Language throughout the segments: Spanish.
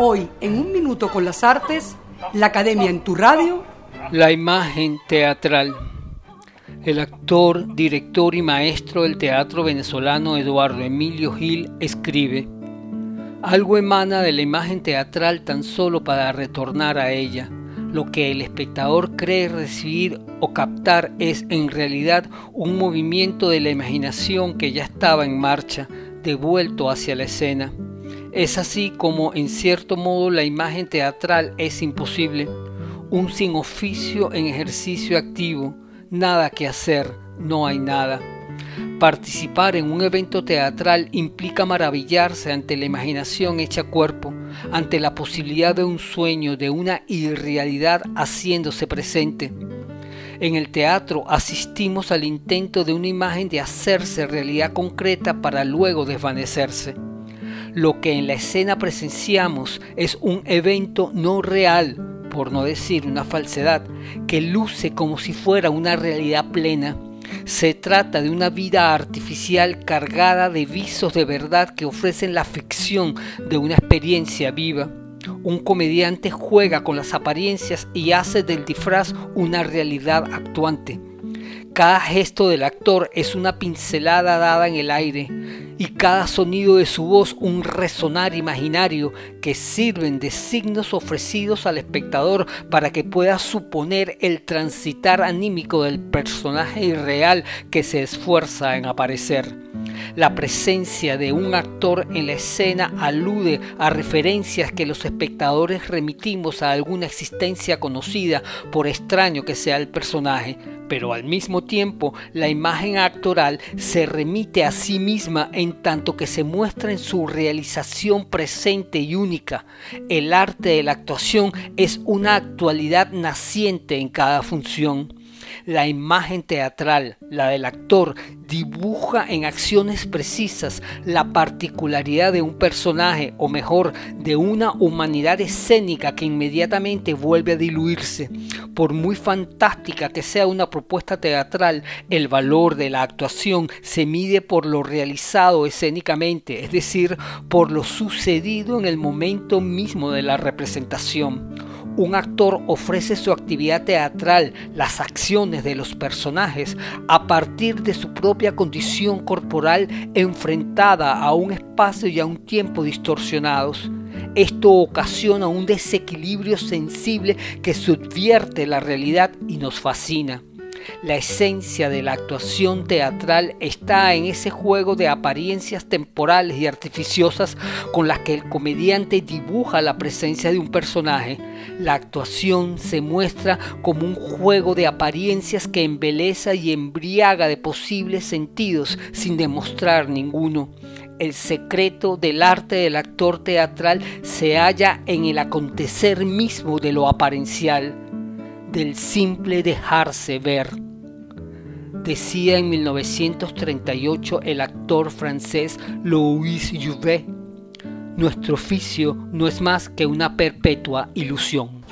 Hoy, en un minuto con las artes, la Academia en tu radio. La imagen teatral. El actor, director y maestro del teatro venezolano Eduardo Emilio Gil escribe, algo emana de la imagen teatral tan solo para retornar a ella. Lo que el espectador cree recibir o captar es en realidad un movimiento de la imaginación que ya estaba en marcha, devuelto hacia la escena. Es así como en cierto modo la imagen teatral es imposible, un sin oficio en ejercicio activo, nada que hacer, no hay nada. Participar en un evento teatral implica maravillarse ante la imaginación hecha cuerpo, ante la posibilidad de un sueño, de una irrealidad haciéndose presente. En el teatro asistimos al intento de una imagen de hacerse realidad concreta para luego desvanecerse. Lo que en la escena presenciamos es un evento no real, por no decir una falsedad, que luce como si fuera una realidad plena. Se trata de una vida artificial cargada de visos de verdad que ofrecen la ficción de una experiencia viva. Un comediante juega con las apariencias y hace del disfraz una realidad actuante. Cada gesto del actor es una pincelada dada en el aire y cada sonido de su voz un resonar imaginario que sirven de signos ofrecidos al espectador para que pueda suponer el transitar anímico del personaje irreal que se esfuerza en aparecer. La presencia de un actor en la escena alude a referencias que los espectadores remitimos a alguna existencia conocida, por extraño que sea el personaje, pero al mismo tiempo la imagen actoral se remite a sí misma en tanto que se muestra en su realización presente y única. El arte de la actuación es una actualidad naciente en cada función. La imagen teatral, la del actor, dibuja en acciones precisas la particularidad de un personaje, o mejor, de una humanidad escénica que inmediatamente vuelve a diluirse. Por muy fantástica que sea una propuesta teatral, el valor de la actuación se mide por lo realizado escénicamente, es decir, por lo sucedido en el momento mismo de la representación un actor ofrece su actividad teatral, las acciones de los personajes, a partir de su propia condición corporal enfrentada a un espacio y a un tiempo distorsionados. Esto ocasiona un desequilibrio sensible que subvierte la realidad y nos fascina. La esencia de la actuación teatral está en ese juego de apariencias temporales y artificiosas con las que el comediante dibuja la presencia de un personaje. La actuación se muestra como un juego de apariencias que embeleza y embriaga de posibles sentidos sin demostrar ninguno. El secreto del arte del actor teatral se halla en el acontecer mismo de lo aparencial del simple dejarse ver. Decía en 1938 el actor francés Louis Jouvet, nuestro oficio no es más que una perpetua ilusión.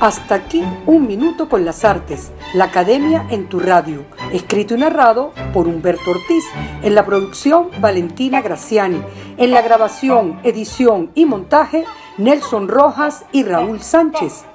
Hasta aquí un minuto con las artes, la academia en tu radio, escrito y narrado por Humberto Ortiz, en la producción Valentina Graciani, en la grabación, edición y montaje Nelson Rojas y Raúl Sánchez.